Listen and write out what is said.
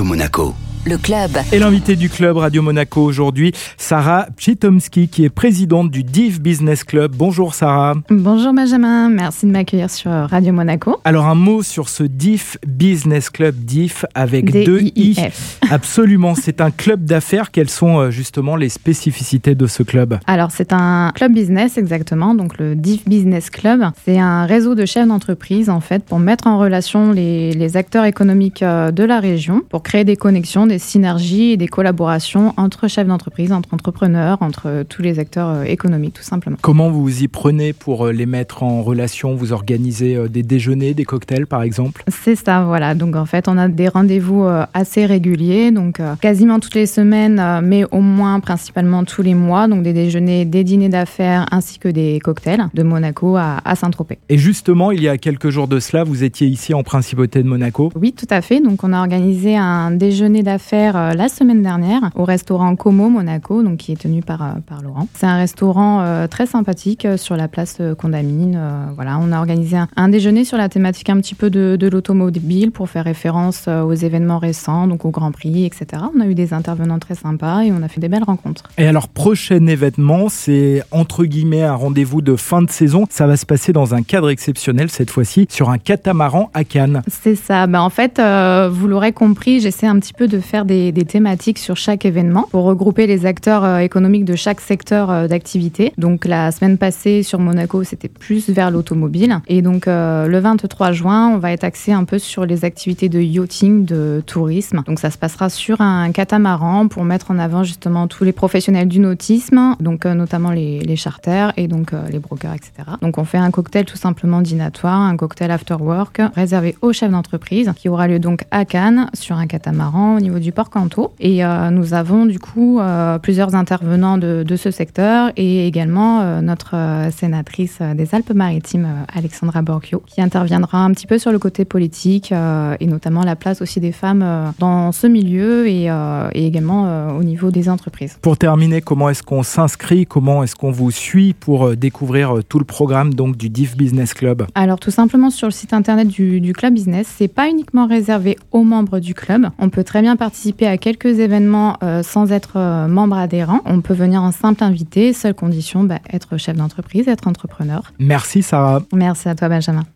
Monaco. Le club. Et l'invité du club Radio Monaco aujourd'hui, Sarah Pchitomski, qui est présidente du DIF Business Club. Bonjour Sarah. Bonjour Benjamin, merci de m'accueillir sur Radio Monaco. Alors un mot sur ce DIF Business Club, DIF avec deux I. Absolument, c'est un club d'affaires. Quelles sont euh, justement les spécificités de ce club? Alors c'est un club business exactement, donc le DIF Business Club. C'est un réseau de chefs d'entreprise en fait pour mettre en relation les, les acteurs économiques euh, de la région, pour créer des connexions, des synergies et des collaborations entre chefs d'entreprise, entre entrepreneurs, entre tous les acteurs euh, économiques tout simplement. Comment vous vous y prenez pour euh, les mettre en relation? Vous organisez euh, des déjeuners, des cocktails par exemple? C'est ça, voilà. Donc en fait, on a des rendez-vous assez réguliers, donc quasiment toutes les semaines, mais au moins principalement tous les mois. Donc des déjeuners, des dîners d'affaires ainsi que des cocktails de Monaco à, à Saint-Tropez. Et justement, il y a quelques jours de cela, vous étiez ici en Principauté de Monaco? Oui, tout à fait. Donc on a organisé un déjeuner d'affaires faire euh, la semaine dernière au restaurant Como Monaco, donc qui est tenu par, euh, par Laurent. C'est un restaurant euh, très sympathique sur la place Condamine. voilà, on a organisé un, déjeuner sur la thématique un petit peu de, de l'automobile pour faire référence aux événements récents, donc au Grand Prix, etc. On a eu des intervenants très sympas et on a fait des belles rencontres. Et alors, prochain événement, c'est entre guillemets un rendez-vous de fin de saison. Ça va se passer dans un cadre exceptionnel cette fois-ci sur un catamaran à Cannes. C'est ça. Ben, en fait, vous l'aurez compris, j'essaie un petit peu de faire faire des, thématiques sur chaque événement pour regrouper les acteurs euh, économiques de chaque secteur euh, d'activité. Donc la semaine passée sur Monaco, c'était plus vers l'automobile. Et donc euh, le 23 juin, on va être axé un peu sur les activités de yachting, de tourisme. Donc ça se passera sur un catamaran pour mettre en avant justement tous les professionnels du nautisme, donc notamment les, charters et donc les brokers, etc. Donc on fait un cocktail tout simplement dînatoire, un cocktail after work réservé aux chefs d'entreprise qui aura lieu donc à Cannes sur un catamaran au niveau du port Canto. Et euh, nous avons du coup euh, plusieurs intervenants de, ce secteur et également euh, notre sénatrice des Alpes-Maritimes, Alexandra Borchio, qui interviendra un petit peu sur le côté politique et notamment la place aussi des femmes dans ce milieu et, et également au niveau des entreprises. Pour terminer, comment est-ce qu'on s'inscrit Comment est-ce qu'on vous suit pour découvrir tout le programme donc du DIF Business Club? Alors tout simplement sur le site internet du, du Club Business, c'est pas uniquement réservé aux membres du club. On peut très bien participer participer à quelques événements euh, sans être euh, membre adhérent. On peut venir en simple invité, seule condition, bah, être chef d'entreprise, être entrepreneur. Merci Sarah. Merci à toi Benjamin.